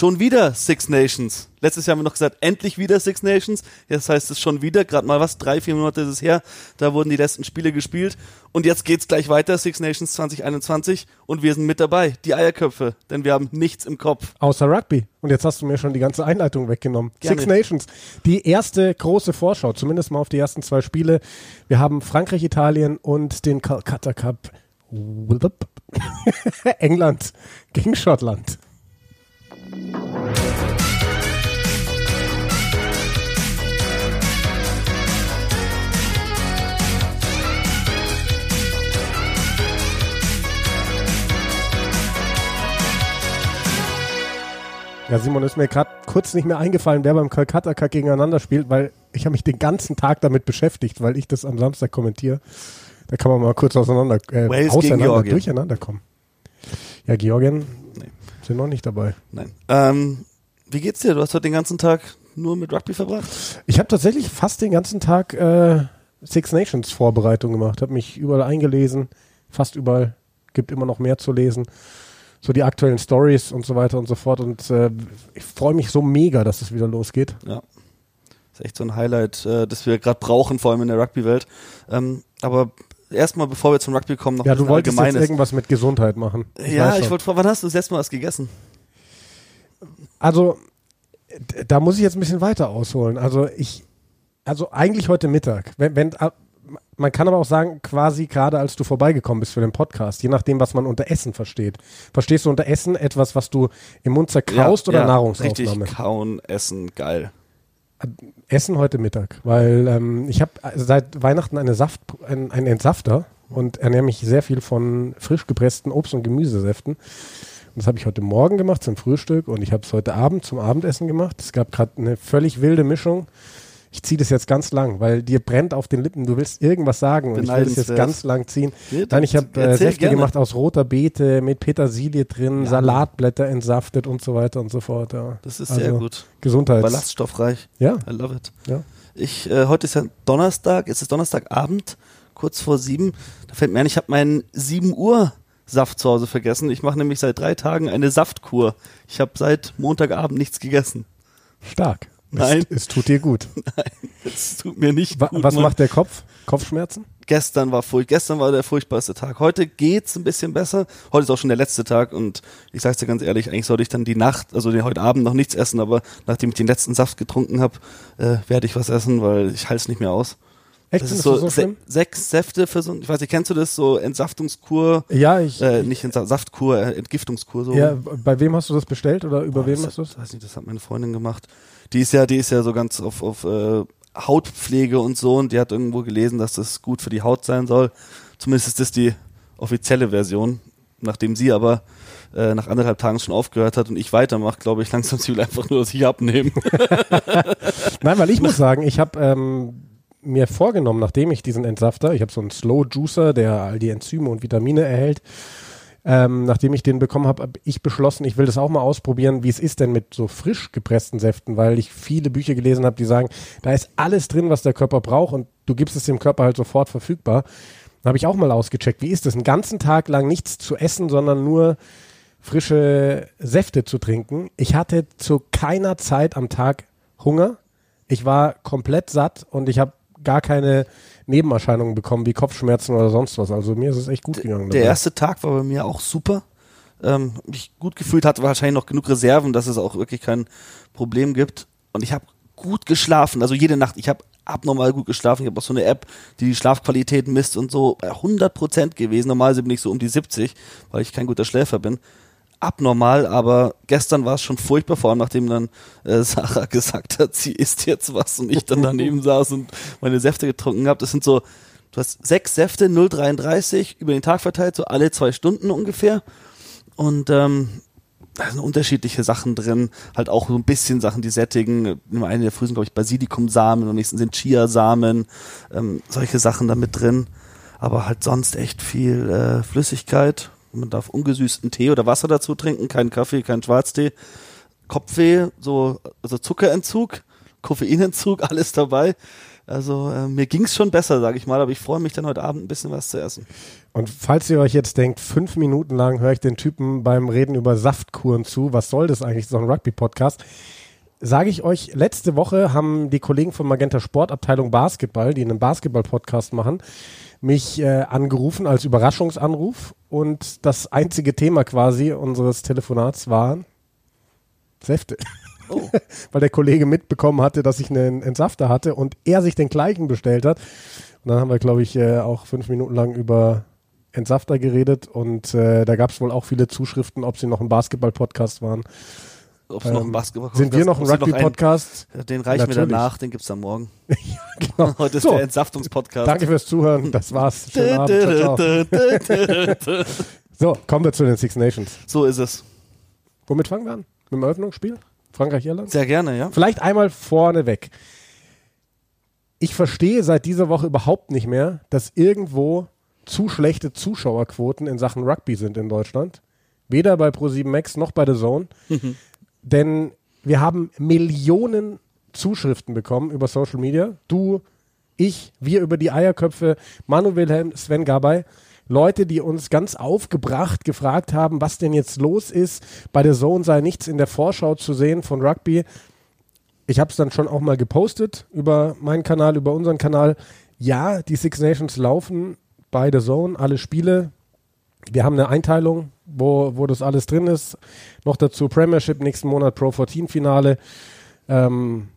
Schon wieder Six Nations. Letztes Jahr haben wir noch gesagt, endlich wieder Six Nations. Jetzt heißt es schon wieder, gerade mal was, drei, vier Monate ist es her. Da wurden die letzten Spiele gespielt. Und jetzt geht's gleich weiter, Six Nations 2021. Und wir sind mit dabei, die Eierköpfe. Denn wir haben nichts im Kopf. Außer Rugby. Und jetzt hast du mir schon die ganze Einleitung weggenommen. Gerne. Six Nations. Die erste große Vorschau, zumindest mal auf die ersten zwei Spiele. Wir haben Frankreich, Italien und den Calcutta Cup. England gegen Schottland. Ja, Simon, ist mir gerade kurz nicht mehr eingefallen, wer beim Calcutta Cup gegeneinander spielt, weil ich habe mich den ganzen Tag damit beschäftigt, weil ich das am Samstag kommentiere. Da kann man mal kurz auseinander, äh, auseinander durcheinander kommen. Ja, Georgien Sind noch nicht dabei. Nein. Ähm, wie geht's dir? Du hast heute den ganzen Tag nur mit Rugby verbracht? Ich habe tatsächlich fast den ganzen Tag äh, Six Nations Vorbereitung gemacht, habe mich überall eingelesen, fast überall, gibt immer noch mehr zu lesen. So die aktuellen Stories und so weiter und so fort. Und äh, ich freue mich so mega, dass es wieder losgeht. Ja. ist echt so ein Highlight, äh, das wir gerade brauchen, vor allem in der Rugby-Welt. Ähm, aber erstmal, bevor wir zum Rugby kommen, noch Ja, du wolltest jetzt irgendwas mit Gesundheit machen. ja, weiß ich wollte fragen, wann hast du das letzte Mal was gegessen? Also, da muss ich jetzt ein bisschen weiter ausholen. Also, ich, also eigentlich heute Mittag. Wenn, wenn, man kann aber auch sagen, quasi gerade als du vorbeigekommen bist für den Podcast, je nachdem, was man unter Essen versteht. Verstehst du unter Essen etwas, was du im Mund zerkaust oder Nahrungsaufnahme? Richtig kauen, essen, geil. Essen heute Mittag, weil ähm, ich habe seit Weihnachten eine Saft, ein, einen Entsafter und ernähre mich sehr viel von frisch gepressten Obst- und Gemüsesäften. Und das habe ich heute Morgen gemacht zum Frühstück und ich habe es heute Abend zum Abendessen gemacht. Es gab gerade eine völlig wilde Mischung. Ich ziehe das jetzt ganz lang, weil dir brennt auf den Lippen. Du willst irgendwas sagen und ich will das jetzt ganz lang ziehen. Ja, Nein, ich habe äh, Säfte gerne. gemacht aus roter Beete mit Petersilie drin, Ja. Salatblätter entsaftet und so weiter und so fort. Ja. Das ist Also, sehr gut. Gesundheits. Ballaststoffreich. Ja, I love it. ja. Ich, äh, heute ist ja Donnerstag, es ist Donnerstagabend, kurz vor sieben. Da fällt mir ein, ich habe meinen 7 Uhr Saft zu Hause vergessen. Ich mache nämlich seit drei Tagen eine Saftkur. Ich habe seit Montagabend nichts gegessen. Stark. Nein. Es, es tut dir gut. Es tut mir nicht Wa gut. was Mann. macht der Kopf? Kopfschmerzen? Gestern war furcht, gestern war der furchtbarste Tag. Heute geht's ein bisschen besser. Heute ist auch schon der letzte Tag und ich sag's dir ganz ehrlich, eigentlich sollte ich dann die Nacht, also den heute Abend noch nichts essen, aber nachdem ich den letzten Saft getrunken habe, äh, werde ich was essen, weil ich halte es nicht mehr aus. Echt? Das ist du so, so se sechs Säfte für so, ein- ich weiß nicht, kennst du das so Entsaftungskur, Ja, ich. äh, nicht Entsa Saftkur, äh, Entgiftungskur so. ja, bei wem hast du das bestellt oder über Boah, wem das, hast du es? Weiß nicht, das hat meine Freundin gemacht. Die ist ja, die ist ja so ganz auf, auf äh, Hautpflege und so und die hat irgendwo gelesen, dass das gut für die Haut sein soll. Zumindest ist das die offizielle Version. Nachdem sie aber äh, nach anderthalb Tagen schon aufgehört hat und ich weitermache, glaube ich langsam, sie will einfach nur, dass ich abnehme. Nein, weil ich muss sagen, ich habe ähm, mir vorgenommen, nachdem ich diesen Entsafter, ich habe so einen Slow Juicer, der all die Enzyme und Vitamine erhält, ähm, nachdem ich den bekommen habe, habe ich beschlossen, ich will das auch mal ausprobieren, wie es ist denn mit so frisch gepressten Säften, weil ich viele Bücher gelesen habe, die sagen, da ist alles drin, was der Körper braucht und du gibst es dem Körper halt sofort verfügbar. Habe ich auch mal ausgecheckt, wie ist es, einen ganzen Tag lang nichts zu essen, sondern nur frische Säfte zu trinken. Ich hatte zu keiner Zeit am Tag Hunger. Ich war komplett satt und ich habe gar keine Nebenerscheinungen bekommen, wie Kopfschmerzen oder sonst was. Also mir ist es echt gut gegangen. Der dabei. erste Tag war bei mir auch super. Ähm, mich gut gefühlt, hatte wahrscheinlich noch genug Reserven, dass es auch wirklich kein Problem gibt. Und ich habe gut geschlafen, also jede Nacht. Ich habe abnormal gut geschlafen. Ich habe auch so eine App, die die Schlafqualität misst und so bei 100 Prozent gewesen. Normalerweise bin ich so um die 70, weil ich kein guter Schläfer bin. Abnormal, aber gestern war es schon furchtbar, vor allem nachdem dann äh, Sarah gesagt hat, sie isst jetzt was und ich dann daneben saß und meine Säfte getrunken habe. Das sind so, du hast sechs Säfte, 0,33 über den Tag verteilt, so alle zwei Stunden ungefähr. Und ähm, da sind unterschiedliche Sachen drin, halt auch so ein bisschen Sachen, die sättigen. Im einen der früh sind, glaube ich, Basilikumsamen, im nächsten sind Chiasamen, ähm, solche Sachen da mit drin. Aber halt sonst echt viel äh, Flüssigkeit. Man darf ungesüßten Tee oder Wasser dazu trinken, keinen Kaffee, keinen Schwarztee. Kopfweh, so, also Zuckerentzug, Koffeinentzug, alles dabei. Also äh, mir ging's schon besser, sage ich mal, aber ich freue mich dann heute Abend ein bisschen was zu essen. Und falls ihr euch jetzt denkt, fünf Minuten lang höre ich den Typen beim Reden über Saftkuren zu, was soll das eigentlich, so ein Rugby-Podcast? Sage ich euch, letzte Woche haben die Kollegen von Magenta Sportabteilung Basketball, die einen Basketball-Podcast machen, mich äh, angerufen als Überraschungsanruf und das einzige Thema quasi unseres Telefonats war Säfte. Oh. Weil der Kollege mitbekommen hatte, dass ich einen Entsafter hatte und er sich den gleichen bestellt hat. Und dann haben wir, glaube ich, äh, auch fünf Minuten lang über Entsafter geredet und äh, da gab es wohl auch viele Zuschriften, ob sie noch ein Basketball-Podcast waren. Ob ähm, noch ein Basketball Sind wir noch ein Rugby-Podcast? Den reichen wir danach, den gibt es dann morgen. ja, genau. Heute ist so, der Entsaftungspodcast. Danke fürs Zuhören. Das war's. Schönen Abend. So, kommen wir zu den Six Nations. So ist es. Womit fangen wir an? Mit dem Eröffnungsspiel? Frankreich-Irland? Sehr gerne, ja. Vielleicht einmal vorneweg. Ich verstehe seit dieser Woche überhaupt nicht mehr, dass irgendwo zu schlechte Zuschauerquoten in Sachen Rugby sind in Deutschland. Weder bei Pro7 Max noch bei The Zone. Mhm. Denn wir haben Millionen Zuschriften bekommen über Social Media. Du, ich, wir über die Eierköpfe, Manu Wilhelm, Sven Gabay. Leute, die uns ganz aufgebracht gefragt haben, was denn jetzt los ist. Bei der Zone sei nichts in der Vorschau zu sehen von Rugby. Ich habe es dann schon auch mal gepostet über meinen Kanal, über unseren Kanal. Ja, die Six Nations laufen bei der Zone, alle Spiele. Wir haben eine Einteilung, wo, wo das alles drin ist. Noch dazu Premiership nächsten Monat Pro 14 Finale. Ähm,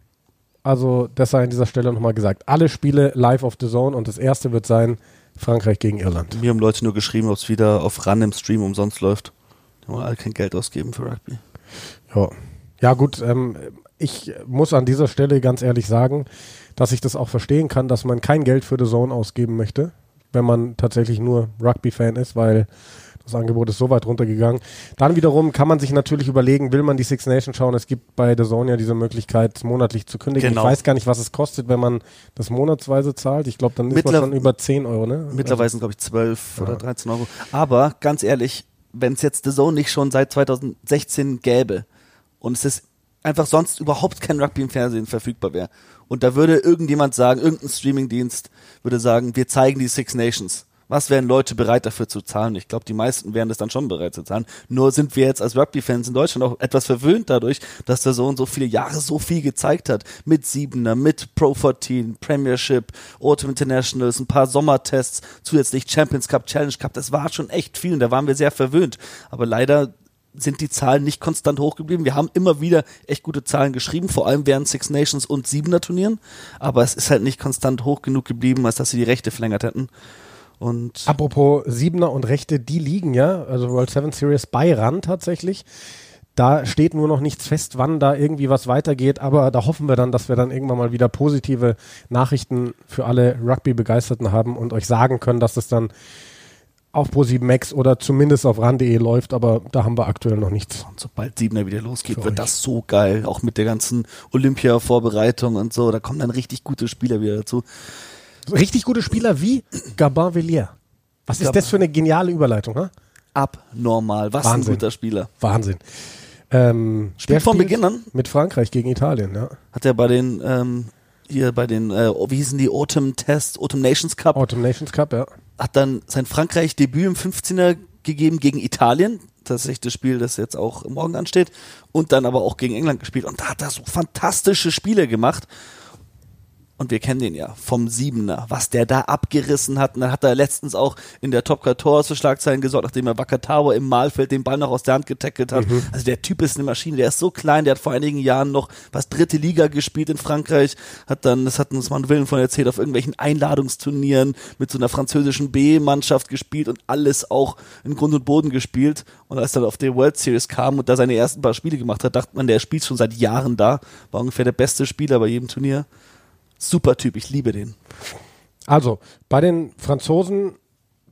also, das sei an dieser Stelle nochmal gesagt. Alle Spiele live auf The Zone und das erste wird sein Frankreich gegen Irland. Mir haben Leute nur geschrieben, ob es wieder auf Run im Stream umsonst läuft. Die wollen alle kein Geld ausgeben für Rugby. Ja, ja gut. Ähm, ich muss an dieser Stelle ganz ehrlich sagen, dass ich das auch verstehen kann, dass man kein Geld für The Zone ausgeben möchte, wenn man tatsächlich nur Rugby-Fan ist, weil das Angebot ist so weit runtergegangen. Dann wiederum kann man sich natürlich überlegen, will man die Six Nations schauen? Es gibt bei The Zone ja diese Möglichkeit, monatlich zu kündigen. Genau. Ich weiß gar nicht, was es kostet, wenn man das monatsweise zahlt. Ich glaube, dann ist Mittler man schon über 10 Euro, ne? Mittlerweile sind, glaube ich, 12 ja. oder 13 Euro. Aber ganz ehrlich, wenn es jetzt The Zone nicht schon seit 2016 gäbe und es ist einfach sonst überhaupt kein Rugby im Fernsehen verfügbar wäre und da würde irgendjemand sagen, irgendein Streamingdienst würde sagen, wir zeigen die Six Nations was wären Leute bereit dafür zu zahlen? Ich glaube, die meisten wären das dann schon bereit zu zahlen. Nur sind wir jetzt als Rugby-Fans in Deutschland auch etwas verwöhnt dadurch, dass der Sohn so viele Jahre so viel gezeigt hat. Mit Siebener, mit Pro 14, Premiership, Autumn Internationals, ein paar Sommertests, zusätzlich Champions Cup, Challenge Cup. Das war schon echt viel und da waren wir sehr verwöhnt. Aber leider sind die Zahlen nicht konstant hoch geblieben. Wir haben immer wieder echt gute Zahlen geschrieben, vor allem während Six Nations und Siebener Turnieren. Aber es ist halt nicht konstant hoch genug geblieben, als dass sie die Rechte verlängert hätten. Und Apropos Siebener und Rechte, die liegen ja, also World Seven Series bei RAN tatsächlich. Da steht nur noch nichts fest, wann da irgendwie was weitergeht, aber da hoffen wir dann, dass wir dann irgendwann mal wieder positive Nachrichten für alle Rugby-Begeisterten haben und euch sagen können, dass es dann auf Pro7 Max oder zumindest auf ran.de läuft, aber da haben wir aktuell noch nichts. Und sobald Siebener wieder losgeht, für wird euch. das so geil, auch mit der ganzen Olympia-Vorbereitung und so, da kommen dann richtig gute Spieler wieder dazu. Richtig gute Spieler wie Gabin Villiers. Was ist das für eine geniale Überleitung, ha? Abnormal. Was Wahnsinn. ein guter Spieler. Wahnsinn. Ähm, spielt von Beginn an? Mit Frankreich gegen Italien, ja. Hat er bei den, ähm, hier bei den, äh, wie hießen die, Autumn Test, Autumn Nations Cup. Autumn Nations Cup, ja. Hat dann sein Frankreich-Debüt im 15er gegeben gegen Italien. Tatsächlich das Spiel, das jetzt auch morgen ansteht. Und dann aber auch gegen England gespielt. Und da hat er so fantastische Spiele gemacht und wir kennen den ja vom Siebener, was der da abgerissen hat. Und dann hat er letztens auch in der Top 14 für Schlagzeilen gesorgt, nachdem er Wakatawa im Malfeld den Ball noch aus der Hand getackelt hat. Mhm. Also der Typ ist eine Maschine, der ist so klein, der hat vor einigen Jahren noch was dritte Liga gespielt in Frankreich, hat dann, das hat uns mal ein Willen von erzählt, auf irgendwelchen Einladungsturnieren mit so einer französischen B-Mannschaft gespielt und alles auch in Grund und Boden gespielt. Und als er dann auf der World Series kam und da seine ersten paar Spiele gemacht hat, dachte man, der spielt schon seit Jahren da, war ungefähr der beste Spieler bei jedem Turnier. Super Typ, ich liebe den. Also, bei den Franzosen,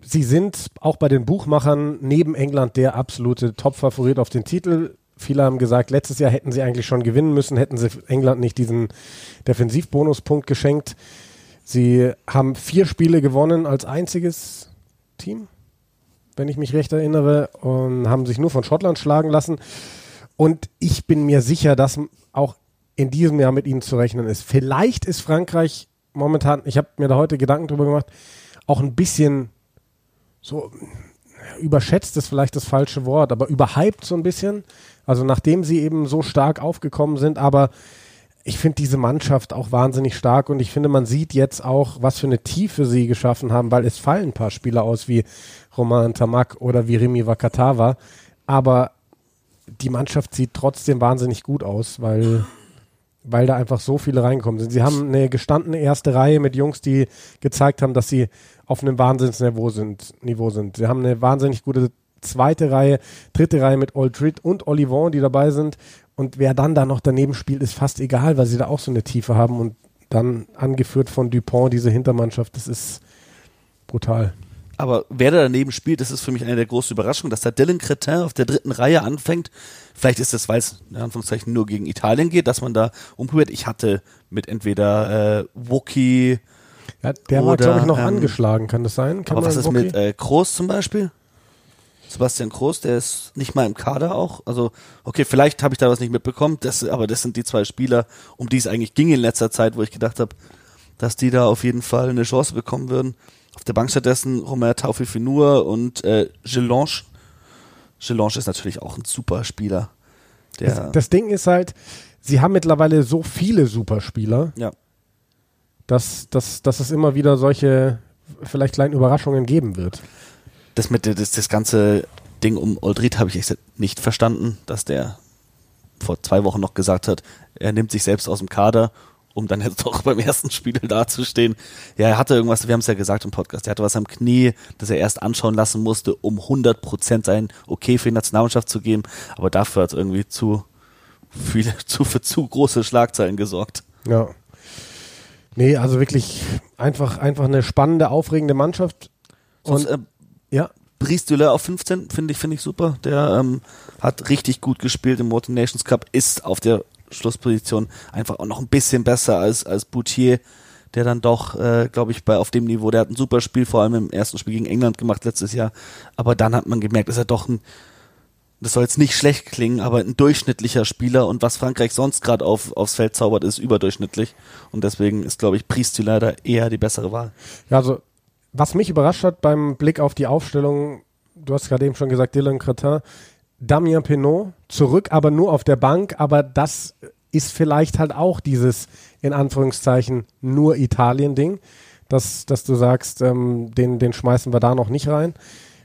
sie sind auch bei den Buchmachern neben England der absolute Top-Favorit auf den Titel. Viele haben gesagt, letztes Jahr hätten sie eigentlich schon gewinnen müssen, hätten sie England nicht diesen Defensivbonuspunkt geschenkt. Sie haben vier Spiele gewonnen als einziges Team, wenn ich mich recht erinnere, und haben sich nur von Schottland schlagen lassen. Und ich bin mir sicher, dass auch in diesem Jahr mit ihnen zu rechnen ist. Vielleicht ist Frankreich momentan, ich habe mir da heute Gedanken drüber gemacht, auch ein bisschen so überschätzt ist vielleicht das falsche Wort, aber überhyped so ein bisschen. Also nachdem sie eben so stark aufgekommen sind, aber ich finde diese Mannschaft auch wahnsinnig stark und ich finde, man sieht jetzt auch, was für eine Tiefe sie geschaffen haben, weil es fallen ein paar Spieler aus wie Roman Tamak oder wie Rimi Wakatawa, aber die Mannschaft sieht trotzdem wahnsinnig gut aus, weil, weil da einfach so viele reingekommen sind. Sie haben eine gestandene erste Reihe mit Jungs, die gezeigt haben, dass sie auf einem Wahnsinnsniveau sind. Niveau sind. Sie haben eine wahnsinnig gute zweite Reihe, dritte Reihe mit Aldrid und Olivon, die dabei sind. Und wer dann da noch daneben spielt, ist fast egal, weil sie da auch so eine Tiefe haben. Und dann angeführt von Dupont, diese Hintermannschaft, das ist brutal. Aber wer da daneben spielt, das ist für mich eine der großen Überraschungen, dass da Dylan Cretin auf der dritten Reihe anfängt. Vielleicht ist es, weil es in Anführungszeichen nur gegen Italien geht, dass man da umprobiert. Ich hatte mit entweder äh, Wookie. Ja, der war, glaube ich, noch ähm, angeschlagen, kann das sein? Kann aber was ist Wookie? mit äh, Groß zum Beispiel? Sebastian Groß, der ist nicht mal im Kader auch. Also, okay, vielleicht habe ich da was nicht mitbekommen, das, aber das sind die zwei Spieler, um die es eigentlich ging in letzter Zeit, wo ich gedacht habe, dass die da auf jeden Fall eine Chance bekommen würden. Auf der Bank stattdessen Romain Taufifinur und äh, Gelange. Gelange ist natürlich auch ein super Spieler. Das, das, Ding ist halt, sie haben mittlerweile so viele Superspieler, ja. dass, dass, dass es immer wieder solche vielleicht kleinen Überraschungen geben wird das mit das, das ganze Ding um Oldrit habe ich echt nicht verstanden, dass der vor zwei Wochen noch gesagt hat, er nimmt sich selbst aus dem Kader, um dann jetzt doch beim ersten Spiel dazustehen. Ja, er hatte irgendwas, wir haben es ja gesagt im Podcast, er hatte was am Knie, das er erst anschauen lassen musste, um 100% sein Okay für die Nationalmannschaft zu geben, aber dafür hat es irgendwie zu viele, zu, für zu große Schlagzeilen gesorgt. Ja. Nee, also wirklich einfach, einfach eine spannende, aufregende Mannschaft. Und, äh, ja. Brice Dulaire auf 15 finde ich, finde ich super. Der ähm, hat richtig gut gespielt im Water Nations Cup, ist auf der Schlussposition einfach auch noch ein bisschen besser als, als Boutier, der dann doch, äh, glaube ich, bei auf dem Niveau, der hat ein super Spiel, vor allem im ersten Spiel gegen England gemacht letztes Jahr. Aber dann hat man gemerkt, ist er doch ein, das soll jetzt nicht schlecht klingen, aber ein durchschnittlicher Spieler und was Frankreich sonst gerade auf, aufs Feld zaubert, ist überdurchschnittlich. Und deswegen ist, glaube ich, Priest leider eher die bessere Wahl. Ja, also was mich überrascht hat beim Blick auf die Aufstellung, du hast gerade eben schon gesagt, Dylan Cretin, Damien Penault zurück, aber nur auf der Bank, aber das ist vielleicht halt auch dieses, in Anführungszeichen, nur Italien-Ding, dass, dass du sagst, ähm, den, den schmeißen wir da noch nicht rein,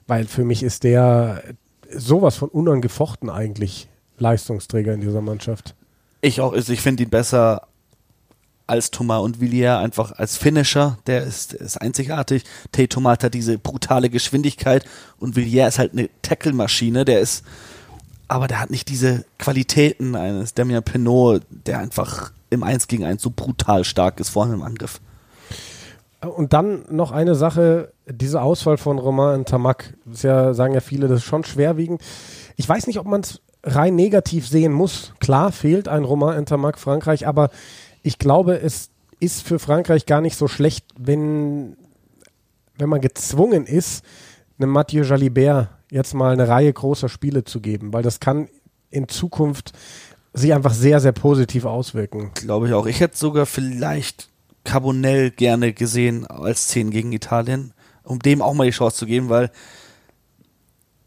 weil für mich ist der sowas von unangefochten eigentlich Leistungsträger in dieser Mannschaft. Ich auch, also ich finde ihn besser als Thomas und Villiers einfach als Finisher, der ist, ist einzigartig. Tay Thomas hat diese brutale Geschwindigkeit und Villiers ist halt eine Tackle-Maschine, der ist, aber der hat nicht diese Qualitäten eines Damien Pinot, der einfach im 1 gegen 1 so brutal stark ist, vor allem im Angriff. Und dann noch eine Sache, diese Auswahl von Romain Tamak, das ja, sagen ja viele, das ist schon schwerwiegend. Ich weiß nicht, ob man es rein negativ sehen muss. Klar fehlt ein Romain Tamak Frankreich, aber ich glaube, es ist für Frankreich gar nicht so schlecht, wenn, wenn man gezwungen ist, einem Mathieu Jalibert jetzt mal eine Reihe großer Spiele zu geben, weil das kann in Zukunft sich einfach sehr, sehr positiv auswirken. Glaube ich auch. Ich hätte sogar vielleicht Carbonell gerne gesehen als 10 gegen Italien, um dem auch mal die Chance zu geben, weil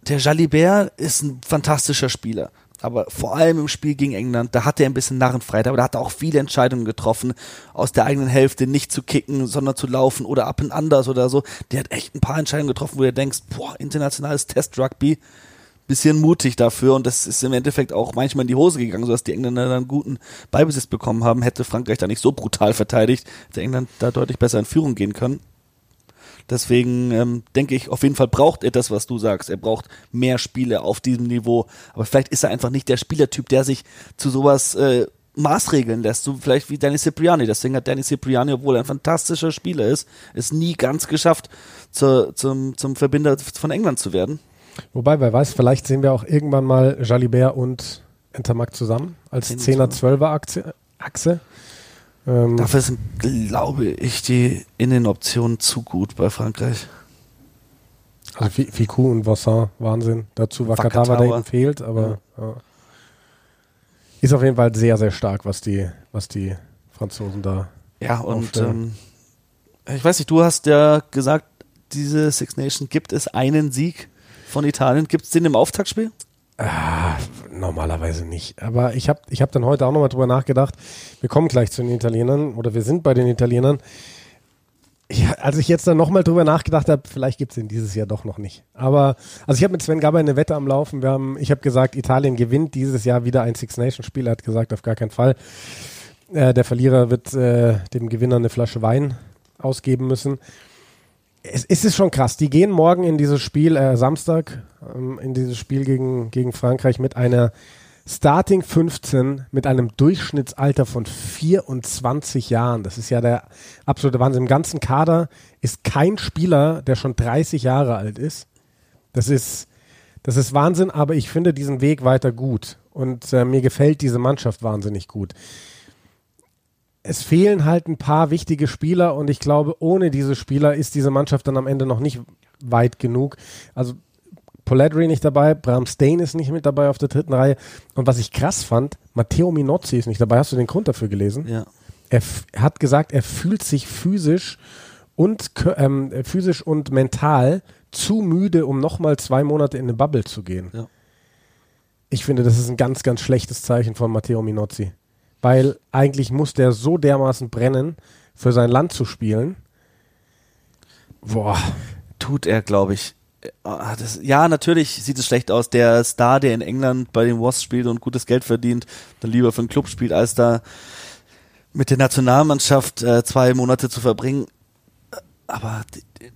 der Jalibert ist ein fantastischer Spieler aber vor allem im Spiel gegen England, da hatte er ein bisschen Narrenfreiheit, aber da hat er auch viele Entscheidungen getroffen, aus der eigenen Hälfte nicht zu kicken, sondern zu laufen oder up and anders oder so. Der hat echt ein paar Entscheidungen getroffen, wo du denkst, boah, internationales Test-Rugby, bisschen mutig dafür und das ist im Endeffekt auch manchmal in die Hose gegangen, sodass die Engländer dann guten Beibesitz bekommen haben. Hätte Frankreich da nicht so brutal verteidigt, hätte England da deutlich besser in Führung gehen können. Deswegen ähm, denke ich, auf jeden Fall braucht er das, was du sagst. Er braucht mehr Spiele auf diesem Niveau. Aber vielleicht ist er einfach nicht der Spielertyp, der sich zu sowas äh, maßregeln lässt. So vielleicht wie Danny Cipriani. Deswegen hat Danny Cipriani, obwohl er ein fantastischer Spieler ist, es nie ganz geschafft, zu, zum, zum Verbinder von England zu werden. Wobei, wer weiß, vielleicht sehen wir auch irgendwann mal Jalibert und Entermark zusammen als 10er-12er Achse. Ähm, Dafür sind, glaube ich, die Innenoptionen zu gut bei Frankreich. Also Ficou und Vassin, Wahnsinn. Dazu war Katawa, der eben fehlt, aber ja. Ja. ist auf jeden Fall sehr, sehr stark, was die, was die Franzosen da Ja, und ähm, Ich weiß nicht, du hast ja gesagt, diese Six Nations gibt es einen Sieg von Italien. Gibt es den im Auftaktspiel? Ah, normalerweise nicht. Aber ich habe ich hab dann heute auch nochmal drüber nachgedacht. Wir kommen gleich zu den Italienern oder wir sind bei den Italienern. Ja, als ich jetzt dann nochmal drüber nachgedacht habe, vielleicht gibt es den dieses Jahr doch noch nicht. Aber, also ich habe mit Sven Gabber eine Wette am Laufen. Wir haben, ich habe gesagt, Italien gewinnt dieses Jahr wieder ein Six Nations Spiel. Er hat gesagt, auf gar keinen Fall. Äh, der Verlierer wird äh, dem Gewinner eine Flasche Wein ausgeben müssen. Es, ist schon krass. Die gehen morgen in dieses Spiel, äh, Samstag, ähm, in dieses Spiel gegen, gegen Frankreich mit einer Starting 15 mit einem Durchschnittsalter von 24 Jahren. Das ist ja der absolute Wahnsinn. Im ganzen Kader ist kein Spieler, der schon 30 Jahre alt ist. Das ist, das ist Wahnsinn, aber ich finde diesen Weg weiter gut. Und äh, mir gefällt diese Mannschaft wahnsinnig gut. Es fehlen halt ein paar wichtige Spieler und ich glaube, ohne diese Spieler ist diese Mannschaft dann am Ende noch nicht weit genug. Also Poledri nicht dabei, Bram Stain ist nicht mit dabei auf der dritten Reihe. Und was ich krass fand, Matteo Minozzi ist nicht dabei. Hast du den Grund dafür gelesen? Ja. Er hat gesagt, er fühlt sich physisch und ähm, physisch und mental zu müde, um nochmal zwei Monate in eine Bubble zu gehen. Ja. Ich finde, das ist ein ganz, ganz schlechtes Zeichen von Matteo Minozzi. Weil eigentlich muss der so dermaßen brennen, für sein Land zu spielen. Boah. Tut er, glaube ich. Ah, das, ja, natürlich sieht es schlecht aus. Der Star, der in England bei den Wasps spielt und gutes Geld verdient, dann lieber für einen Club spielt, als da mit der Nationalmannschaft äh, zwei Monate zu verbringen. Aber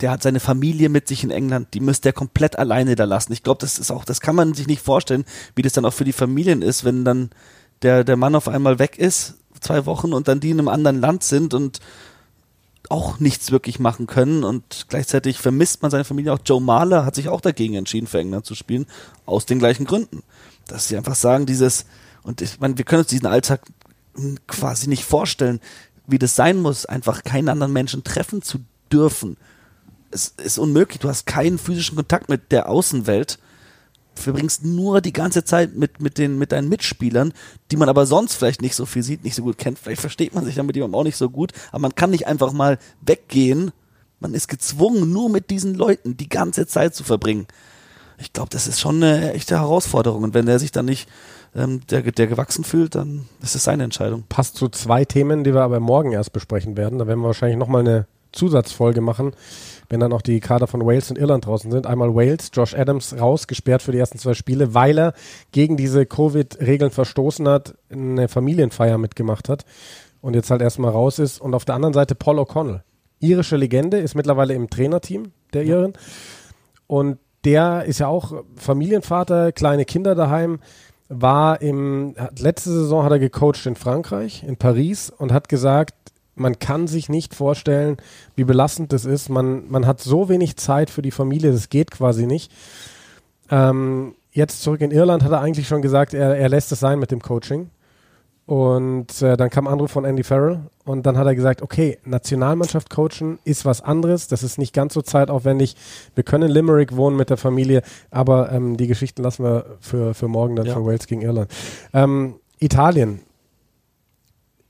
der hat seine Familie mit sich in England, die müsste er komplett alleine da lassen. Ich glaube, das ist auch, das kann man sich nicht vorstellen, wie das dann auch für die Familien ist, wenn dann der, der Mann auf einmal weg ist, zwei Wochen und dann die in einem anderen Land sind und auch nichts wirklich machen können und gleichzeitig vermisst man seine Familie auch. Joe Mahler hat sich auch dagegen entschieden, für England zu spielen, aus den gleichen Gründen. Dass sie einfach sagen, dieses, und ich meine, wir können uns diesen Alltag quasi nicht vorstellen, wie das sein muss, einfach keinen anderen Menschen treffen zu dürfen. Es ist unmöglich. Du hast keinen physischen Kontakt mit der Außenwelt verbringst nur die ganze Zeit mit, mit, den, mit deinen Mitspielern, die man aber sonst vielleicht nicht so viel sieht, nicht so gut kennt. Vielleicht versteht man sich dann mit jemandem auch nicht so gut, aber man kann nicht einfach mal weggehen. Man ist gezwungen, nur mit diesen Leuten die ganze Zeit zu verbringen. Ich glaube, das ist schon eine echte Herausforderung. Und wenn der sich dann nicht ähm, der, der gewachsen fühlt, dann ist es seine Entscheidung. Passt zu zwei Themen, die wir aber morgen erst besprechen werden. Da werden wir wahrscheinlich nochmal eine Zusatzfolge machen wenn dann auch die Kader von Wales und Irland draußen sind. Einmal Wales, Josh Adams rausgesperrt für die ersten zwei Spiele, weil er gegen diese Covid-Regeln verstoßen hat, eine Familienfeier mitgemacht hat und jetzt halt erstmal raus ist. Und auf der anderen Seite Paul O'Connell. Irische Legende, ist mittlerweile im Trainerteam der Iren. Und der ist ja auch Familienvater, kleine Kinder daheim war im letzte Saison hat er gecoacht in Frankreich, in Paris und hat gesagt, man kann sich nicht vorstellen, wie belastend das ist. Man, man hat so wenig Zeit für die Familie, das geht quasi nicht. Ähm, jetzt zurück in Irland hat er eigentlich schon gesagt, er, er lässt es sein mit dem Coaching. Und äh, dann kam Anruf von Andy Farrell und dann hat er gesagt, okay, Nationalmannschaft coachen ist was anderes, das ist nicht ganz so zeitaufwendig. Wir können in Limerick wohnen mit der Familie, aber ähm, die Geschichten lassen wir für, für morgen dann ja. für Wales gegen Irland. Ähm, Italien,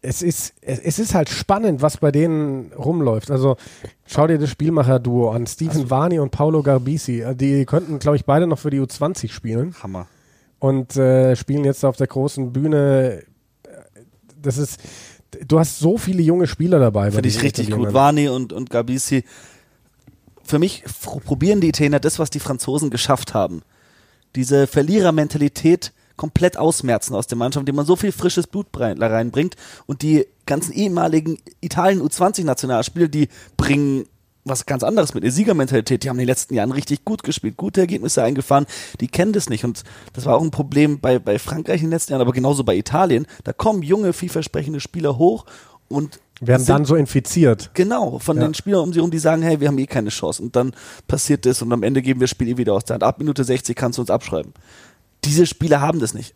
es ist, es ist halt spannend, was bei denen rumläuft. Also schau dir das Spielmacher-Duo an. Stephen also, Varney und Paolo Garbisi. Die könnten, glaube ich, beide noch für die U20 spielen. Hammer. Und äh, spielen jetzt auf der großen Bühne. Das ist, du hast so viele junge Spieler dabei. Finde ich richtig gut. Varney und, und Garbisi. Für mich probieren die Italiener das, was die Franzosen geschafft haben. Diese Verlierermentalität komplett ausmerzen aus der Mannschaft, indem man so viel frisches Blut reinbringt und die ganzen ehemaligen Italien U20-Nationalspieler, die bringen was ganz anderes mit der Siegermentalität. Die haben in den letzten Jahren richtig gut gespielt, gute Ergebnisse eingefahren. Die kennen das nicht. Und das war auch ein Problem bei, bei Frankreich in den letzten Jahren, aber genauso bei Italien. Da kommen junge, vielversprechende Spieler hoch und werden dann so infiziert. Genau, von ja. den Spielern um sie herum, die sagen, hey, wir haben eh keine Chance. Und dann passiert das und am Ende geben wir das Spiel eh wieder aus der Hand. Ab Minute 60 kannst du uns abschreiben. Diese Spieler haben das nicht.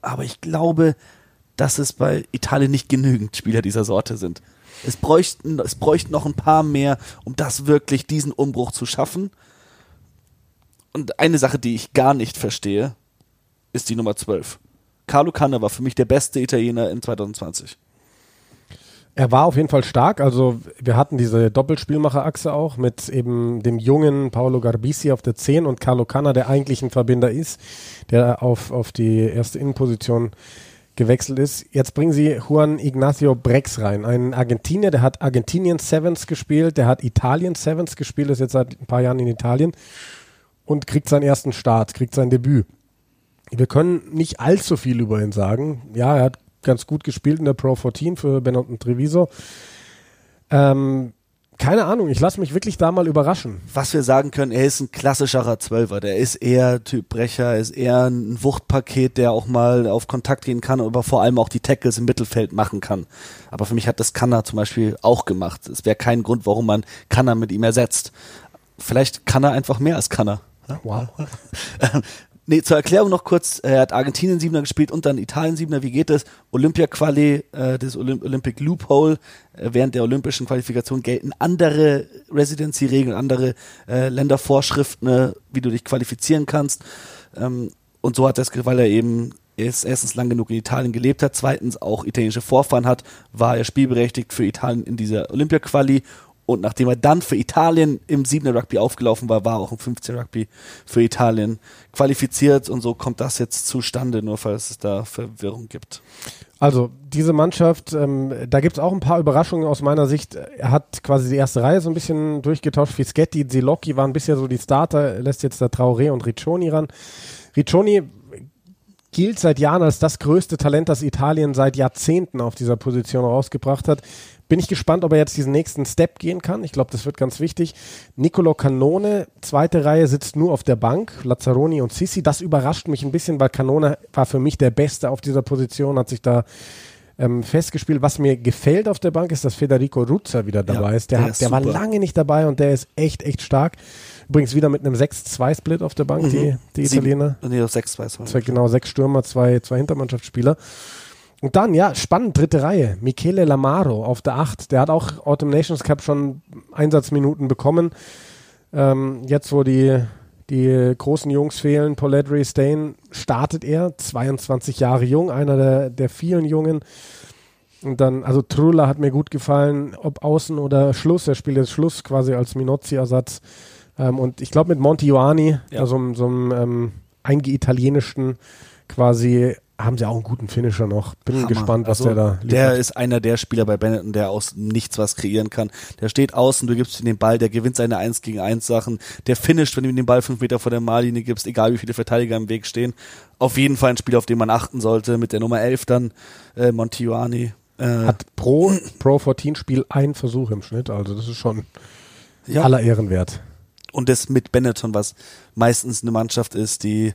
Aber ich glaube, dass es bei Italien nicht genügend Spieler dieser Sorte sind. Es bräuchten, es bräuchten noch ein paar mehr, um das wirklich, diesen Umbruch zu schaffen. Und eine Sache, die ich gar nicht verstehe, ist die Nummer 12. Carlo Canna war für mich der beste Italiener in 2020. Er war auf jeden Fall stark. Also wir hatten diese Doppelspielmacherachse auch mit eben dem jungen Paolo Garbisi auf der 10 und Carlo Canna, der eigentlich ein Verbinder ist, der auf, auf die erste Innenposition gewechselt ist. Jetzt bringen sie Juan Ignacio Brex rein, einen Argentinier, der hat Argentinien Sevens gespielt, der hat Italien Sevens gespielt, ist jetzt seit ein paar Jahren in Italien und kriegt seinen ersten Start, kriegt sein Debüt. Wir können nicht allzu viel über ihn sagen. Ja, er hat ganz gut gespielt in der Pro 14 für Benetton Treviso. Ähm, keine Ahnung, ich lasse mich wirklich da mal überraschen. Was wir sagen können, er ist ein klassischerer Zwölfer. Der ist eher Typ Brecher, ist eher ein Wuchtpaket, der auch mal auf Kontakt gehen kann, aber vor allem auch die Tackles im Mittelfeld machen kann. Aber für mich hat das Kanner zum Beispiel auch gemacht. Es wäre kein Grund, warum man Kanner mit ihm ersetzt. Vielleicht kann er einfach mehr als Kanner. Wow. Nee, zur Erklärung noch kurz, er hat Argentinien Siebener gespielt und dann Italien Siebener. Wie geht das? Olympia Quali, äh, das Olymp Olympic Loophole, äh, während der olympischen Qualifikation gelten andere Residency-Regeln, andere äh, Ländervorschriften, äh, wie du dich qualifizieren kannst. Ähm, und so hat er es, weil er eben erst, erstens lang genug in Italien gelebt hat, zweitens auch italienische Vorfahren hat, war er spielberechtigt für Italien in dieser Olympia-Quali und nachdem er dann für Italien im 7er Rugby aufgelaufen war, war auch im 15 Rugby für Italien qualifiziert und so kommt das jetzt zustande, nur falls es da Verwirrung gibt. Also diese Mannschaft, ähm, da gibt es auch ein paar Überraschungen aus meiner Sicht. Er hat quasi die erste Reihe so ein bisschen durchgetauscht. Fischetti, Zilocchi waren bisher so die Starter, lässt jetzt der Traoré und Riccioni ran. Riccioni gilt seit Jahren als das größte Talent, das Italien seit Jahrzehnten auf dieser Position rausgebracht hat. Bin ich gespannt, ob er jetzt diesen nächsten Step gehen kann. Ich glaube, das wird ganz wichtig. Nicolo Canone, zweite Reihe, sitzt nur auf der Bank. Lazzaroni und Sissi. Das überrascht mich ein bisschen, weil Canone war für mich der Beste auf dieser Position, hat sich da ähm, festgespielt. Was mir gefällt auf der Bank ist, dass Federico Ruzza wieder dabei Ja, ist. Der, der hat, der war lange nicht dabei und der ist echt, echt stark. Übrigens wieder mit einem 6-2-Split auf der Bank, die, die Italiener. Sieben, nee, 6 2 Zwei, genau, sechs Stürmer, zwei, zwei Hintermannschaftsspieler. Und dann, ja, spannend, dritte Reihe. Michele Lamaro auf der 8. Der hat auch Autumn Nations Cup schon Einsatzminuten bekommen. Ähm, jetzt, wo die, die großen Jungs fehlen, Poledri, Stain, startet er. 22 Jahre jung, einer der, der vielen Jungen. Und dann, also Trulla hat mir gut gefallen, ob Außen oder Schluss. Er spielt jetzt Schluss quasi als Minozzi-Ersatz. Ähm, und ich glaube mit Monti Ioani, Ja. also so einem ähm, eingeitalienischen quasi, haben sie auch einen guten Finisher noch. Bin Hammer. gespannt, was Also, der da Der ist einer der Spieler bei Benetton, der aus nichts was kreieren kann. Der steht außen, du gibst ihm den Ball, der gewinnt seine 1 gegen 1 Sachen. Der finisht, wenn du ihm den Ball fünf Meter vor der Mallinie gibst, egal wie viele Verteidiger im Weg stehen. Auf jeden Fall ein Spieler, auf den man achten sollte. Mit der Nummer 11 dann, äh, Montiuani. Äh, hat pro, pro 14 Spiel einen Versuch im Schnitt. Also das ist schon ja, aller Ehren wert. und das mit Benetton, was meistens eine Mannschaft ist, die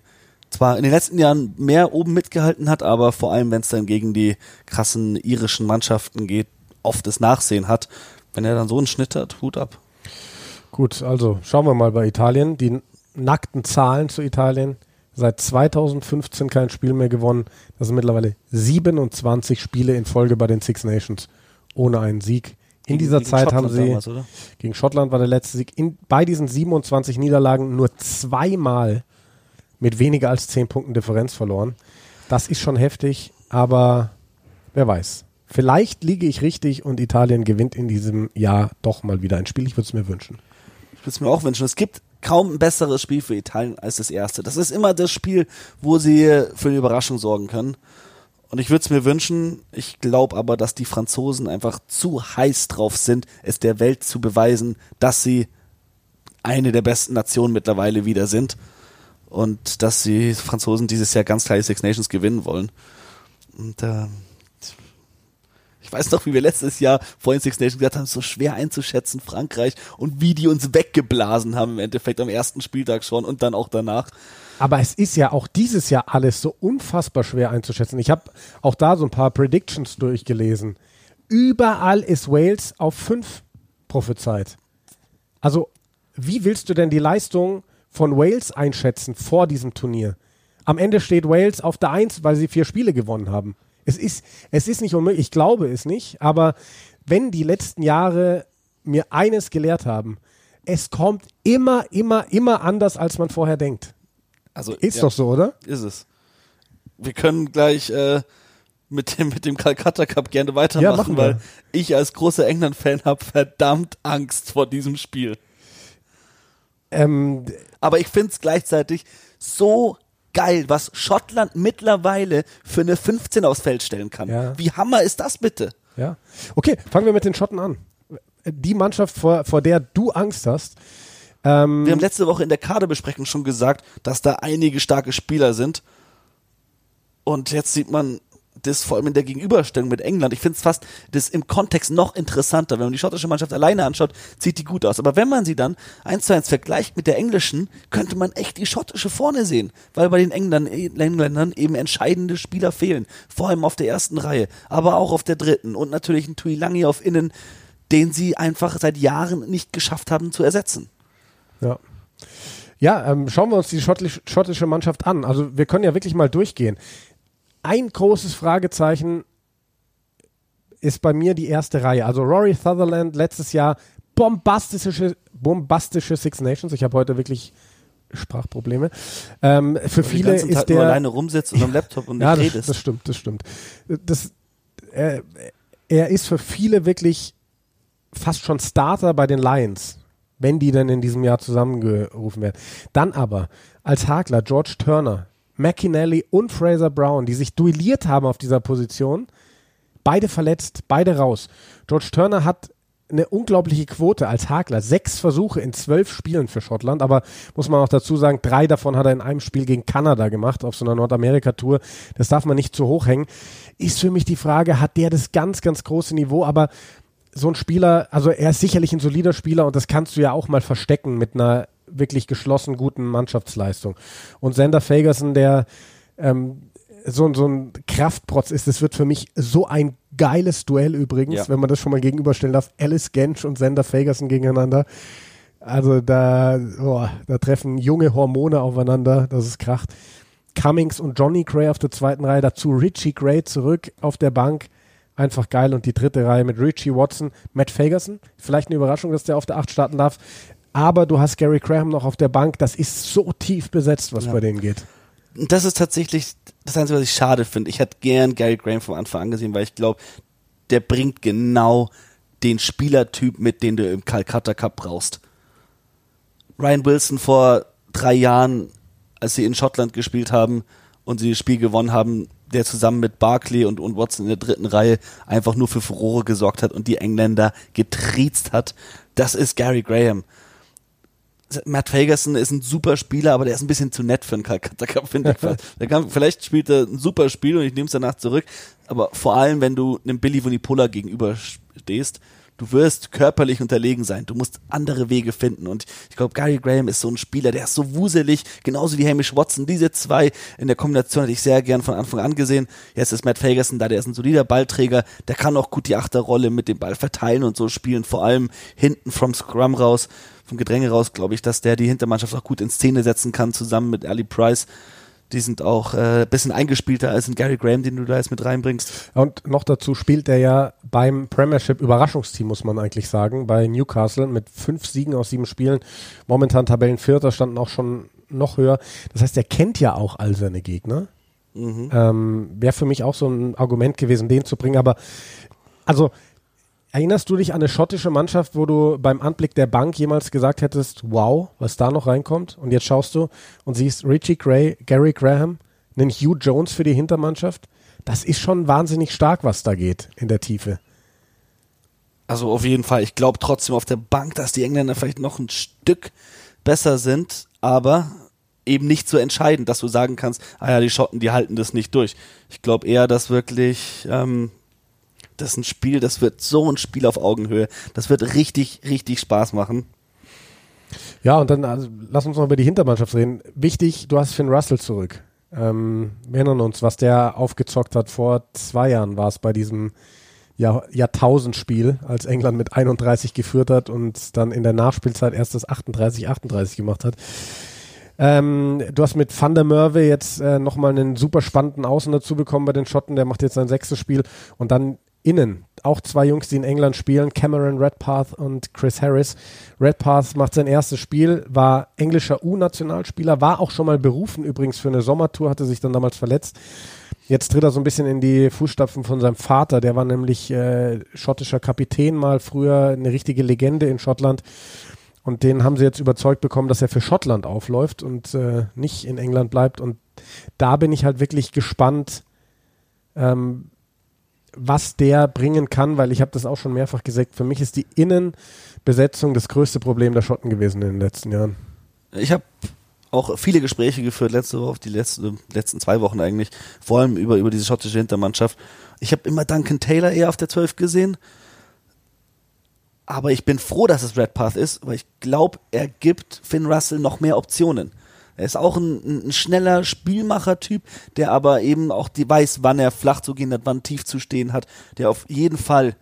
zwar in den letzten Jahren mehr oben mitgehalten hat, aber vor allem, wenn es dann gegen die krassen irischen Mannschaften geht, oft das Nachsehen hat. Wenn er dann so einen Schnitt hat, Hut ab. Gut, also schauen wir mal bei Italien. Die nackten Zahlen zu Italien. Seit 2015 kein Spiel mehr gewonnen. Das sind mittlerweile 27 Spiele in Folge bei den Six Nations ohne einen Sieg. In Gegen- dieser gegen Zeit haben Schottland sie damals, gegen Schottland war der letzte Sieg. In, bei diesen 27 Niederlagen nur zweimal mit weniger als 10 Punkten Differenz verloren. Das ist schon heftig, aber wer weiß. Vielleicht liege ich richtig und Italien gewinnt in diesem Jahr doch mal wieder ein Spiel. Ich würde es mir wünschen. Ich würde es mir auch wünschen. Es gibt kaum ein besseres Spiel für Italien als das erste. Das ist immer das Spiel, wo sie für eine Überraschung sorgen können. Und ich würde es mir wünschen, ich glaube aber, dass die Franzosen einfach zu heiß drauf sind, es der Welt zu beweisen, dass sie eine der besten Nationen mittlerweile wieder sind. Und dass die Franzosen dieses Jahr ganz klar die Six Nations gewinnen wollen. Und äh, ich weiß noch, wie wir letztes Jahr vor den Six Nations gesagt haben, so schwer einzuschätzen, Frankreich, und wie die uns weggeblasen haben im Endeffekt am ersten Spieltag schon und dann auch danach. Aber es ist ja auch dieses Jahr alles so unfassbar schwer einzuschätzen. Ich habe auch da so ein paar Predictions durchgelesen. Überall ist Wales auf 5 prophezeit. Also, wie willst du denn die Leistung von Wales einschätzen vor diesem Turnier? Am Ende steht Wales auf der 1, weil sie vier Spiele gewonnen haben. Es ist, es ist nicht unmöglich, ich glaube es nicht, aber wenn die letzten Jahre mir eines gelehrt haben, es kommt immer, immer, immer anders, als man vorher denkt. Also Ist ja, doch so, oder? ist es. Wir können gleich äh, mit dem, mit dem Calcutta Cup gerne weitermachen, Ja, weil ich als großer England-Fan habe verdammt Angst vor diesem Spiel. Ähm, Aber ich finde es gleichzeitig so geil, was Schottland mittlerweile für eine 15 aufs Feld stellen kann. Ja. Wie Hammer ist das bitte? ja. Okay, fangen wir mit den Schotten an. Die Mannschaft, vor, vor der du Angst hast. Ähm, Wir haben letzte Woche in der Kaderbesprechung schon gesagt, dass da einige starke Spieler sind. Und jetzt sieht man das vor allem in der Gegenüberstellung mit England. Ich finde es fast das im Kontext noch interessanter. Wenn man die schottische Mannschaft alleine anschaut, sieht die gut aus. Aber wenn man sie dann eins zu eins vergleicht mit der englischen, könnte man echt die schottische vorne sehen. Weil bei den Engländern, eben entscheidende Spieler fehlen. Vor allem auf der ersten Reihe, aber auch auf der dritten. Und natürlich ein Tuilangi auf Innen, den sie einfach seit Jahren nicht geschafft haben zu ersetzen. Ja. Ja, ähm, schauen wir uns die schottlich, schottische Mannschaft an. Also wir können ja wirklich mal durchgehen. Ein großes Fragezeichen ist bei mir die erste Reihe. Also Rory Sutherland letztes Jahr bombastische, bombastische Six Nations. Ich habe heute wirklich Sprachprobleme. Ähm, für viele ist nur der alleine rumsitzt und am Laptop und nicht ja, das, redest. das stimmt, das stimmt. Das, er, er ist für viele wirklich fast schon Starter bei den Lions, wenn die dann in diesem Jahr zusammengerufen werden. Dann aber als Hakler George Turner, McInally und Fraser Brown, die sich duelliert haben auf dieser Position, beide verletzt, beide raus. George Turner hat eine unglaubliche Quote als Hakler. Sechs Versuche in zwölf Spielen für Schottland, aber muss man auch dazu sagen, drei davon hat er in einem Spiel gegen Kanada gemacht, auf so einer Nordamerika-Tour. Das darf man nicht zu hoch hängen. Ist für mich die Frage, hat der das ganz, ganz große Niveau, aber so ein Spieler, also er ist sicherlich ein solider Spieler und das kannst du ja auch mal verstecken mit einer wirklich geschlossen guten Mannschaftsleistung. Und Sander Fagerson, der ähm, so, so ein Kraftprotz ist, das wird für mich so ein geiles Duell übrigens, Ja. wenn man das schon mal gegenüberstellen darf. Alice Gensch und Sander Fagerson gegeneinander. Also da, boah, da treffen junge Hormone aufeinander, das ist kracht. Cummings und Johnny Gray auf der zweiten Reihe, dazu Richie Gray zurück auf der Bank. Einfach geil. Und die dritte Reihe mit Richie Watson, Matt Fagerson. Vielleicht eine Überraschung, dass der auf der Acht starten darf. Aber du hast Gary Graham noch auf der Bank. Das ist so tief besetzt, was Ja. bei denen geht. Das ist tatsächlich das Einzige, was ich schade finde. Ich hätte gern Gary Graham vom Anfang angesehen, weil ich glaube, der bringt genau den Spielertyp mit, den du im Calcutta Cup brauchst. Ryan Wilson vor drei Jahren, als sie in Schottland gespielt haben und sie das Spiel gewonnen haben, der zusammen mit Barkley und, und Watson in der dritten Reihe einfach nur für Furore gesorgt hat und die Engländer getriezt hat. Das ist Gary Graham. Matt Fagerson ist ein super Spieler, aber der ist ein bisschen zu nett für einen Calcutta Cup, finde ich. Der kann, vielleicht spielt er ein super Spiel und ich nehme es danach zurück, aber vor allem, wenn du einem Billy Vunipola gegenüberstehst, du wirst körperlich unterlegen sein. Du musst andere Wege finden. Und ich glaube, Gary Graham ist so ein Spieler, der ist so wuselig, genauso wie Hamish Watson. Diese zwei in der Kombination hätte ich sehr gern von Anfang an gesehen. Jetzt ist Matt Fagerson da, der ist ein solider Ballträger, der kann auch gut die Achterrolle mit dem Ball verteilen und so spielen, vor allem hinten vom Scrum raus, vom Gedränge raus, glaube ich, dass der die Hintermannschaft auch gut in Szene setzen kann, zusammen mit Ali Price. Die sind auch äh, bisschen eingespielter als ein Gary Graham, den du da jetzt mit reinbringst. Und noch dazu spielt er ja beim Premiership Überraschungsteam, muss man eigentlich sagen, bei Newcastle mit fünf Siegen aus sieben Spielen. Momentan Tabellenvierter, standen auch schon noch höher. Das heißt, er kennt ja auch all seine Gegner. Ähm, Wäre für mich auch so ein Argument gewesen, den zu bringen. Aber also erinnerst du dich an eine schottische Mannschaft, wo du beim Anblick der Bank jemals gesagt hättest, wow, was da noch reinkommt? Und jetzt schaust du und siehst Richie Gray, Gary Graham, einen Hugh Jones für die Hintermannschaft. Das ist schon wahnsinnig stark, was da geht in der Tiefe. Also auf jeden Fall. Ich glaube trotzdem auf der Bank, dass die Engländer vielleicht noch ein Stück besser sind, aber eben nicht so entscheidend, dass du sagen kannst, ah ja, die Schotten, die halten das nicht durch. Ich glaube eher, dass wirklich ähm, das ist ein Spiel, das wird so ein Spiel auf Augenhöhe. Das wird richtig, richtig Spaß machen. Ja, und dann also, lass uns noch über die Hintermannschaft reden. Wichtig, du hast Finn Russell zurück. Ähm, wir erinnern uns, was der aufgezockt hat. Vor zwei Jahren war es bei diesem Jahr, Jahrtausendspiel, als England mit 31 geführt hat und dann in der Nachspielzeit erst das 38, 38 gemacht hat. Ähm, du hast mit Van der Merwe jetzt äh, nochmal einen super spannenden Außen dazu bekommen bei den Schotten. Der macht jetzt sein sechstes Spiel. Und dann innen auch zwei Jungs, die in England spielen, Cameron Redpath und Chris Harris. Redpath macht sein erstes Spiel, war englischer U-Nationalspieler, war auch schon mal berufen übrigens für eine Sommertour, hatte sich dann damals verletzt. Jetzt tritt er so ein bisschen in die Fußstapfen von seinem Vater. Der war nämlich äh, schottischer Kapitän mal früher, eine richtige Legende in Schottland. Und den haben sie jetzt überzeugt bekommen, dass er für Schottland aufläuft und äh, nicht in England bleibt. Und da bin ich halt wirklich gespannt, ähm, was der bringen kann, weil ich habe das auch schon mehrfach gesagt. Für mich ist die Innenbesetzung das größte Problem der Schotten gewesen in den letzten Jahren. Ich habe auch viele Gespräche geführt, letzte Woche, die letzten, letzten zwei Wochen eigentlich, vor allem über, über diese schottische Hintermannschaft. Ich habe immer Duncan Taylor eher auf der 12 gesehen. Aber ich bin froh, dass es Redpath ist, weil ich glaube, er gibt Finn Russell noch mehr Optionen. Er ist auch ein, ein schneller Spielmacher-Typ, der aber eben auch die weiß, wann er flach zu gehen hat, wann tief zu stehen hat, der auf jeden Fall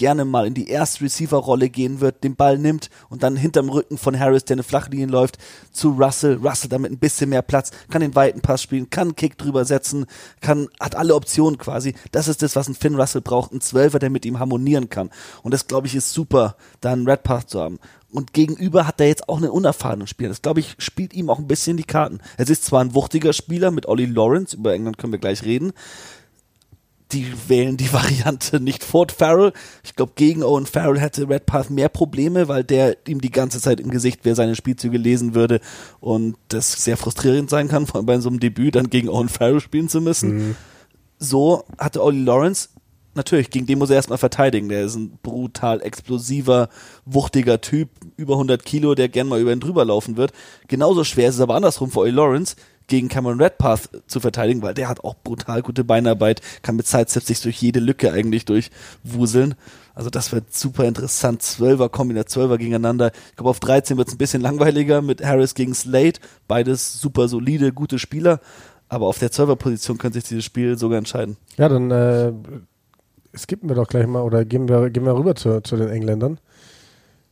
gerne mal in die erste Receiver-Rolle gehen wird, den Ball nimmt und dann hinterm Rücken von Harris, der eine Flachlinie läuft, zu Russell. Russell damit ein bisschen mehr Platz, kann den weiten Pass spielen, kann Kick drüber setzen, kann, hat alle Optionen quasi. Das ist das, was ein Finn Russell braucht, ein Zwölfer, der mit ihm harmonieren kann. Und das, glaube ich, ist super, da einen Red Path zu haben. Und gegenüber hat er jetzt auch einen unerfahrenen Spieler. Das, glaube ich, spielt ihm auch ein bisschen die Karten. Es ist zwar ein wuchtiger Spieler mit Ollie Lawrence, über England können wir gleich reden, die wählen die Variante nicht Ford Farrell. Ich glaube, gegen Owen Farrell hätte Redpath mehr Probleme, weil der ihm die ganze Zeit im Gesicht wer seine Spielzüge lesen würde und das sehr frustrierend sein kann, vor allem bei so einem Debüt dann gegen Owen Farrell spielen zu müssen. Mhm. So hatte Ollie Lawrence natürlich, gegen den muss er erstmal verteidigen. Der ist ein brutal explosiver, wuchtiger Typ, über 100 Kilo, der gern mal über ihn drüber laufen wird. Genauso schwer ist es aber andersrum für Ollie Lawrence, gegen Cameron Redpath zu verteidigen, weil der hat auch brutal gute Beinarbeit, kann mit Sidesteps sich durch jede Lücke eigentlich durchwuseln. Also das wird super interessant. Zwölfer kombiniert Zwölfer gegeneinander. Ich glaube, auf 13 wird es ein bisschen langweiliger mit Harris gegen Slade. Beides super solide, gute Spieler. Aber auf der Zwölfer-Position könnte sich dieses Spiel sogar entscheiden. Ja, dann äh, skippen wir doch gleich mal oder gehen wir, gehen wir rüber zu, zu den Engländern.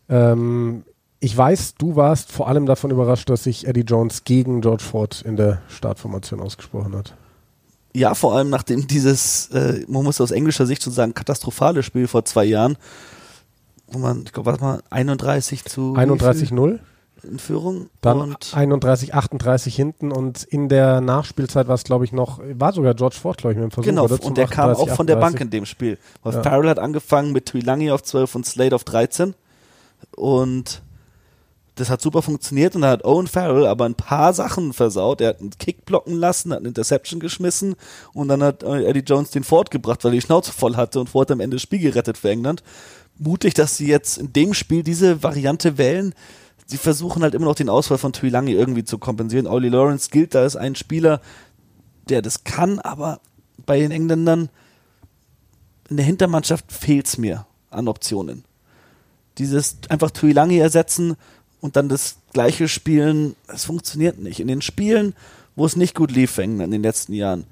Ähm, ich weiß, du warst vor allem davon überrascht, dass sich Eddie Jones gegen George Ford in der Startformation ausgesprochen hat. Ja, vor allem nachdem dieses, äh, man muss aus englischer Sicht schon sagen, katastrophale Spiel vor zwei Jahren, wo man, ich glaube, warte mal, 31 zu 31-0 in Führung. Dann 31, 38 hinten und in der Nachspielzeit war es, glaube ich, noch, war sogar George Ford, glaube ich, mit dem Versuch. Genau, und der 38, kam auch von 38. der Bank in dem Spiel. Weil ja. Farrell hat angefangen mit Tuilangi auf 12 und Slade auf 13 und das hat super funktioniert und da hat Owen Farrell aber ein paar Sachen versaut. Er hat einen Kick blocken lassen, hat eine Interception geschmissen und dann hat äh, Eddie Jones den Ford gebracht, weil er die Schnauze voll hatte und Ford am Ende das Spiel gerettet für England. Mutig, dass sie jetzt in dem Spiel diese Variante wählen. Sie versuchen halt immer noch den Ausfall von Tuilangi irgendwie zu kompensieren. Ollie Lawrence gilt da als ein Spieler, der das kann, aber bei den Engländern in der Hintermannschaft fehlt es mir an Optionen. Dieses einfach Tuilangi ersetzen, und dann das gleiche spielen, es funktioniert nicht. In den Spielen, wo es nicht gut lief in den letzten Jahren,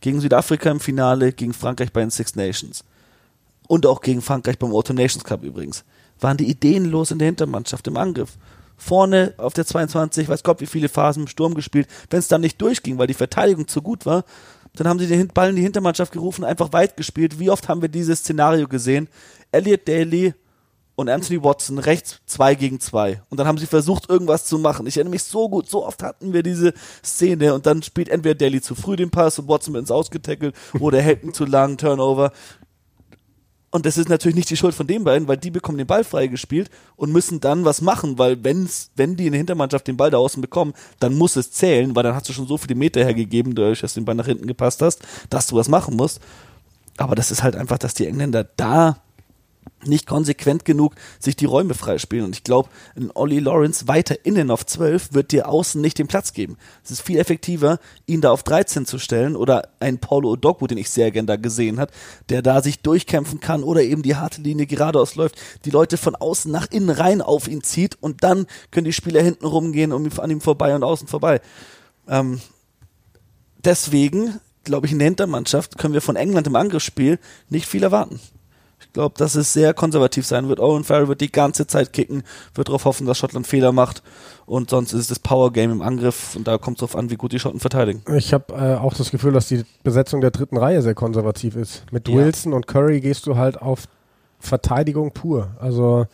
gegen Südafrika im Finale, gegen Frankreich bei den Six Nations und auch gegen Frankreich beim Auto Nations Cup übrigens, waren die Ideen los in der Hintermannschaft im Angriff. Vorne auf der 22, weiß Gott, wie viele Phasen im Sturm gespielt. Wenn es dann nicht durchging, weil die Verteidigung zu gut war, dann haben sie den Ball in die Hintermannschaft gerufen, einfach weit gespielt. Wie oft haben wir dieses Szenario gesehen? Elliot Daly und Anthony Watson rechts zwei gegen zwei. Und dann haben sie versucht, irgendwas zu machen. Ich erinnere mich so gut, so oft hatten wir diese Szene und dann spielt entweder Daly zu früh den Pass und Watson wird ins Ausgetackelt oder er ihn zu lang, Turnover. Und das ist natürlich nicht die Schuld von den beiden, weil die bekommen den Ball freigespielt und müssen dann was machen, weil wenn's, wenn die in der Hintermannschaft den Ball da außen bekommen, dann muss es zählen, weil dann hast du schon so viele Meter hergegeben, dadurch, dass du den Ball nach hinten gepasst hast, dass du was machen musst. Aber das ist halt einfach, dass die Engländer da nicht konsequent genug sich die Räume freispielen. Und ich glaube, ein Ollie Lawrence weiter innen auf 12 wird dir außen nicht den Platz geben. Es ist viel effektiver, ihn da auf 13 zu stellen oder ein Paulo Odogwu, den ich sehr gern da gesehen hat, der da sich durchkämpfen kann oder eben die harte Linie geradeaus läuft, die Leute von außen nach innen rein auf ihn zieht und dann können die Spieler hinten rumgehen und an ihm vorbei und außen vorbei. Ähm, deswegen, glaube ich, in der Hintermannschaft können wir von England im Angriffsspiel nicht viel erwarten. Ich glaube, dass es sehr konservativ sein wird. Owen Farrell wird die ganze Zeit kicken, wird darauf hoffen, dass Schottland Fehler macht und sonst ist es das Power Game im Angriff und da kommt es darauf an, wie gut die Schotten verteidigen. Ich habe äh, auch das Gefühl, dass die Besetzung der dritten Reihe sehr konservativ ist. Mit ja. Wilson und Curry gehst du halt auf Verteidigung pur. Also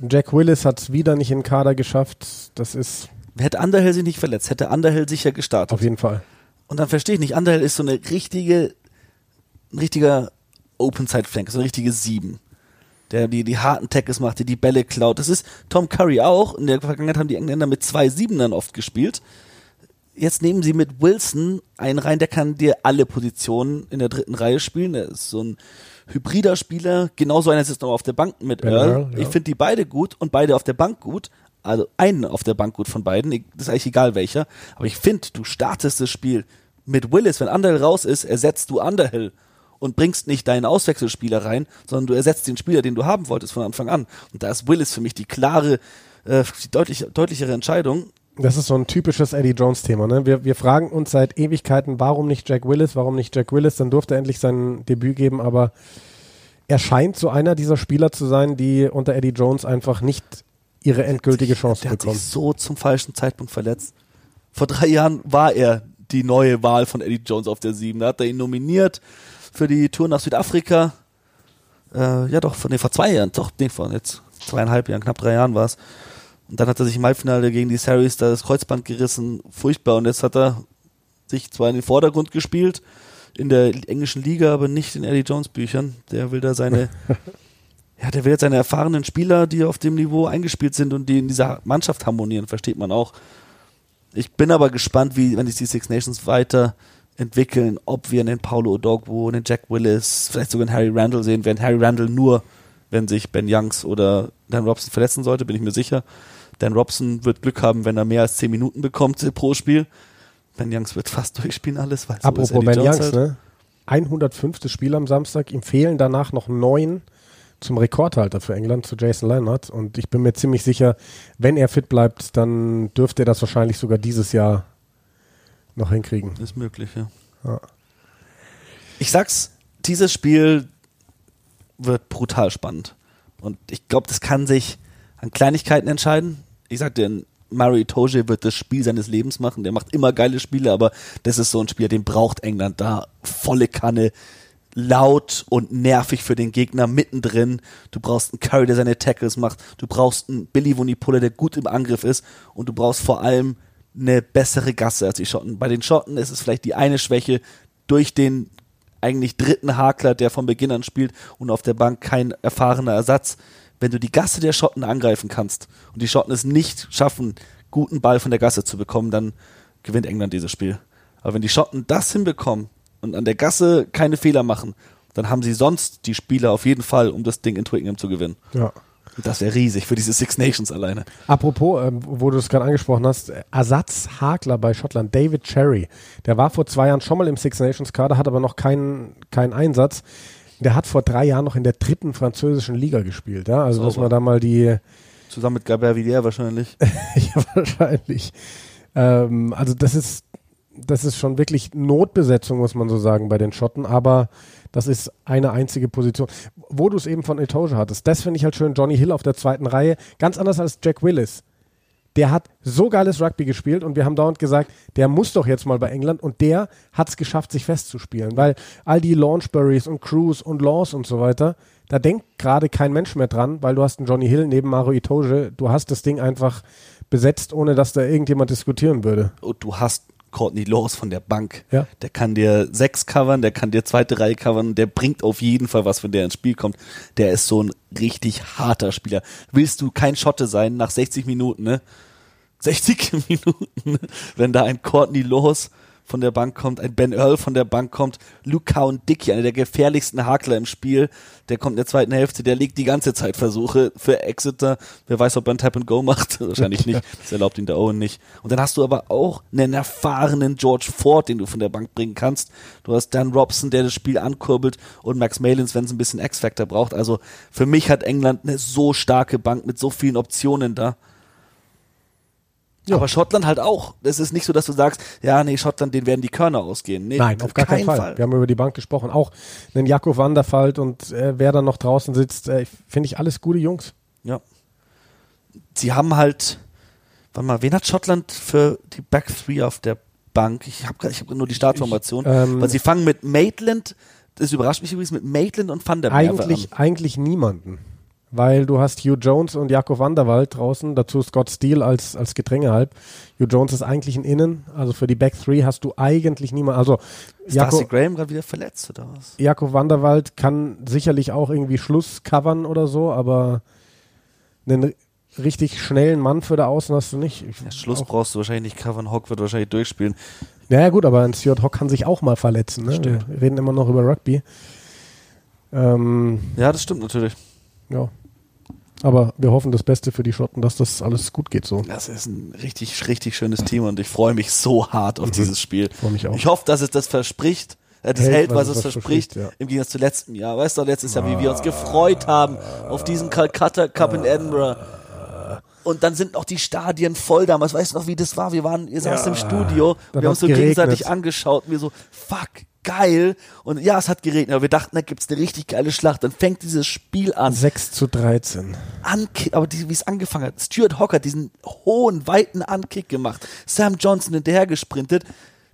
Jack Willis hat es wieder nicht in den Kader geschafft. Das ist. Hätte Underhill sich nicht verletzt, hätte Underhill sicher gestartet. Auf jeden Fall. Und dann verstehe ich nicht, Underhill ist so eine richtige, ein richtiger Open-Side-Flank, so eine richtige Sieben. Der die, die harten Tackles macht, der die Bälle klaut. Das ist Tom Curry auch. In der Vergangenheit haben die Engländer mit zwei Siebenern oft gespielt. Jetzt nehmen sie mit Wilson einen rein, der kann dir alle Positionen in der dritten Reihe spielen. Der ist so ein hybrider Spieler. Genauso einer sitzt noch auf der Bank mit Ben Earl. Earl, ja. Ich finde die beide gut und beide auf der Bank gut. Also einen auf der Bank gut von beiden. Das ist eigentlich egal welcher. Aber ich finde, du startest das Spiel mit Willis. Wenn Underhill raus ist, ersetzt du Underhill und bringst nicht deinen Auswechselspieler rein, sondern du ersetzt den Spieler, den du haben wolltest von Anfang an. Und da ist Willis für mich die klare, äh, die deutlich, deutlichere Entscheidung. Das ist so ein typisches Eddie Jones-Thema. Ne? Wir, wir fragen uns seit Ewigkeiten, warum nicht Jack Willis, warum nicht Jack Willis? Dann durfte er endlich sein Debüt geben, aber er scheint so einer dieser Spieler zu sein, die unter Eddie Jones einfach nicht ihre endgültige Chance Der hat sich bekommen. so zum falschen Zeitpunkt verletzt. Vor drei Jahren war er die neue Wahl von Eddie Jones auf der 7. Da hat er ihn nominiert für die Tour nach Südafrika. Äh, ja doch, vor, nee, vor zwei Jahren, doch, nee, vor jetzt zweieinhalb Jahren, knapp drei Jahren war es. Und dann hat er sich im Halbfinale gegen die Series da das Kreuzband gerissen, furchtbar. Und jetzt hat er sich zwar in den Vordergrund gespielt, in der englischen Liga, aber nicht in Eddie Jones Büchern. Der will da seine, ja, der will jetzt seine erfahrenen Spieler, die auf dem Niveau eingespielt sind und die in dieser Mannschaft harmonieren, versteht man auch. Ich bin aber gespannt, wie, wenn sich die Six Nations weiterentwickeln, ob wir einen Paulo Odogwu, einen Jack Willis, vielleicht sogar einen Harry Randall sehen werden. Harry Randall nur, wenn sich Ben Youngs oder Dan Robson verletzen sollte, bin ich mir sicher. Dan Robson wird Glück haben, wenn er mehr als 10 Minuten bekommt pro Spiel. Ben Youngs wird fast durchspielen alles. Weil so ist Apropos Eddie Ben Jones Youngs, halt. ne? 105. Spiel am Samstag. Ihm fehlen danach noch neun zum Rekordhalter für England, zu Jason Leonard. Und ich bin mir ziemlich sicher, wenn er fit bleibt, dann dürfte er das wahrscheinlich sogar dieses Jahr noch hinkriegen. Ist möglich, ja. Ja. Ich sag's, dieses Spiel wird brutal spannend. Und ich glaube, das kann sich an Kleinigkeiten entscheiden. Ich sag dir, Murray Toje wird das Spiel seines Lebens machen. Der macht immer geile Spiele, aber das ist so ein Spieler, den braucht England da. Volle Kanne, laut und nervig für den Gegner mittendrin. Du brauchst einen Curry, der seine Tackles macht. Du brauchst einen Billy Vunipola, der gut im Angriff ist. Und du brauchst vor allem eine bessere Gasse als die Schotten. Bei den Schotten ist es vielleicht die eine Schwäche durch den eigentlich dritten Hakler, der von Beginn an spielt und auf der Bank kein erfahrener Ersatz. Wenn du die Gasse der Schotten angreifen kannst und die Schotten es nicht schaffen, guten Ball von der Gasse zu bekommen, dann gewinnt England dieses Spiel. Aber wenn die Schotten das hinbekommen und an der Gasse keine Fehler machen, dann haben sie sonst die Spieler auf jeden Fall, um das Ding in Twickenham zu gewinnen. Ja. Das wäre riesig für diese Six Nations alleine. Apropos, ähm, wo du es gerade angesprochen hast, äh, Ersatzhakler bei Schottland, David Cherry. Der war vor zwei Jahren schon mal im Six Nations Kader, hat aber noch keinen, keinen Einsatz. Der hat vor drei Jahren noch in der dritten französischen Liga gespielt. Ja? Also, dass Sauber. man da mal die, Zusammen mit Gabert Villiers wahrscheinlich. ja, wahrscheinlich. Ähm, also, das ist, das ist schon wirklich Notbesetzung, muss man so sagen, bei den Schotten. Aber das ist eine einzige Position. Wo du es eben von Etoge hattest, das finde ich halt schön. Johnny Hill auf der zweiten Reihe. Ganz anders als Jack Willis. Der hat so geiles Rugby gespielt und wir haben dauernd gesagt, der muss doch jetzt mal bei England und der hat es geschafft, sich festzuspielen, weil all die Launchburys und Crews und Laws und so weiter, da denkt gerade kein Mensch mehr dran, weil du hast einen Johnny Hill neben Maro Itoje, du hast das Ding einfach besetzt, ohne dass da irgendjemand diskutieren würde. und du hast Courtney Laws von der Bank. Ja. Der kann dir sechs covern, der kann dir zweite Reihe covern, der bringt auf jeden Fall was, wenn der ins Spiel kommt. Der ist so ein richtig harter Spieler. Willst du kein Schotte sein nach 60 Minuten, ne? 60 Minuten, ne? wenn da ein Courtney Laws von der Bank kommt, ein Ben Earl von der Bank kommt, Luke Cowan Dickey, einer der gefährlichsten Hakler im Spiel, der kommt in der zweiten Hälfte, der legt die ganze Zeit Versuche für Exeter. Wer weiß, ob er ein Tap and Go macht? Wahrscheinlich nicht. Das erlaubt ihn der Owen nicht. Und dann hast du aber auch einen erfahrenen George Ford, den du von der Bank bringen kannst. Du hast Dan Robson, der das Spiel ankurbelt und Max Malins, wenn es ein bisschen X-Factor braucht. Also für mich hat England eine so starke Bank mit so vielen Optionen da. Ja. Aber Schottland halt auch. Es ist nicht so, dass du sagst, ja, nee, Schottland, denen werden die Körner ausgehen. Nee, Nein, auf gar keinen Fall. Wir haben über die Bank gesprochen. Auch einen Jakob Wanderfalt und äh, wer da noch draußen sitzt, äh, finde ich alles gute Jungs. Ja. Sie haben halt, warte mal, wen hat Schottland für die Back Three auf der Bank? Ich habe ich hab nur die Startformation. Ich, ähm, weil sie fangen mit Maitland, das überrascht mich übrigens, mit Maitland und Van der Merwe Eigentlich, an. eigentlich niemanden. Weil du hast Hugh Jones und Jakob Wanderwald draußen, dazu Scott Steele als, als Gedrängehalb. Hugh Jones ist eigentlich ein Innen, also für die Back Three hast du eigentlich niemand, also Ist Darcy Graham gerade wieder verletzt oder was? Jakob Wanderwald kann sicherlich auch irgendwie Schluss covern oder so, aber einen richtig schnellen Mann für da außen hast du nicht. Ja, Schluss brauchst du wahrscheinlich nicht covern, Hock wird wahrscheinlich durchspielen. Naja gut, aber ein Stuart Hock kann sich auch mal verletzen. Ne? Wir reden immer noch über Rugby. Ähm, ja, das stimmt natürlich. Ja. Aber wir hoffen das Beste für die Schotten, dass das alles gut geht so. Das ist ein richtig, richtig schönes Team und ich freue mich so hart auf mhm. dieses Spiel. Freue mich auch. Ich hoffe, dass es das verspricht, äh, das hält, hält was, was es verspricht, verspricht ja. im Gegensatz zu letztem Jahr. Weißt du, letztes Jahr, wie wir uns gefreut haben auf diesen Calcutta Cup in Edinburgh. Und dann sind noch die Stadien voll damals. Weißt du noch, wie das war? Wir waren, ihr saßt ja, im Studio, wir haben uns so geregnet. gegenseitig angeschaut und wir so, fuck, geil. Und ja, es hat geregnet, aber wir dachten, da gibt's eine richtig geile Schlacht. Dann fängt dieses Spiel an. 6 zu 13. Ankick, aber wie es angefangen hat. Stuart Hocker diesen hohen, weiten Ankick gemacht. Sam Johnson hinterher gesprintet.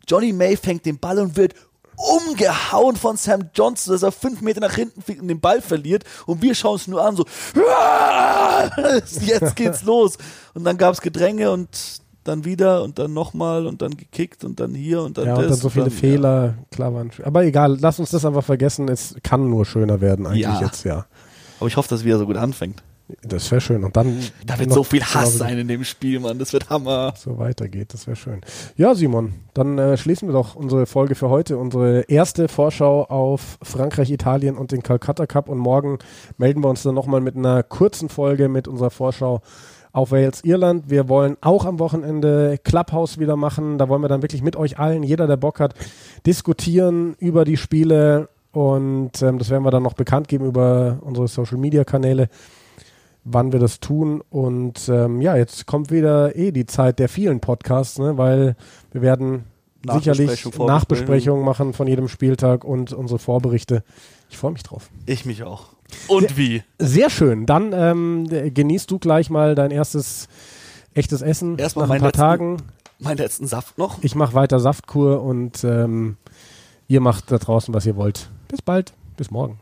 Johnny May fängt den Ball und wird umgehauen von Sam Johnson, dass er fünf Meter nach hinten fliegt und den Ball verliert. Und wir schauen es nur an, so, jetzt geht's los. Und dann gab's Gedränge und dann wieder und dann nochmal und dann gekickt und dann hier und dann ja, das. und dann so viele dann, Fehler, ja. klar waren. Aber egal, lass uns das einfach vergessen. Es kann nur schöner werden eigentlich ja. jetzt, ja. Aber ich hoffe, dass es wieder so gut anfängt. Das wäre schön. Und dann. Da wird so viel Hass sein in dem Spiel, Mann. Das wird Hammer. So weitergeht, das wäre schön. Ja, Simon, dann äh, schließen wir doch unsere Folge für heute. Unsere erste Vorschau auf Frankreich, Italien und den Calcutta Cup. Und morgen melden wir uns dann nochmal mit einer kurzen Folge mit unserer Vorschau auf Wales, Irland. Wir wollen auch am Wochenende Clubhouse wieder machen. Da wollen wir dann wirklich mit euch allen, jeder, der Bock hat, diskutieren über die Spiele. Und ähm, das werden wir dann noch bekannt geben über unsere Social Media Kanäle wann wir das tun. Und ähm, ja, jetzt kommt wieder eh die Zeit der vielen Podcasts, ne? weil wir werden sicherlich Nachbesprechungen machen von jedem Spieltag und unsere Vorberichte. Ich freue mich drauf. Ich mich auch. Und sehr, wie? Sehr schön. Dann ähm, genießt du gleich mal dein erstes echtes Essen Erstmal nach ein paar letzten, Tagen. Meinen letzten Saft noch. Ich mache weiter Saftkur und ähm, ihr macht da draußen, was ihr wollt. Bis bald. Bis morgen.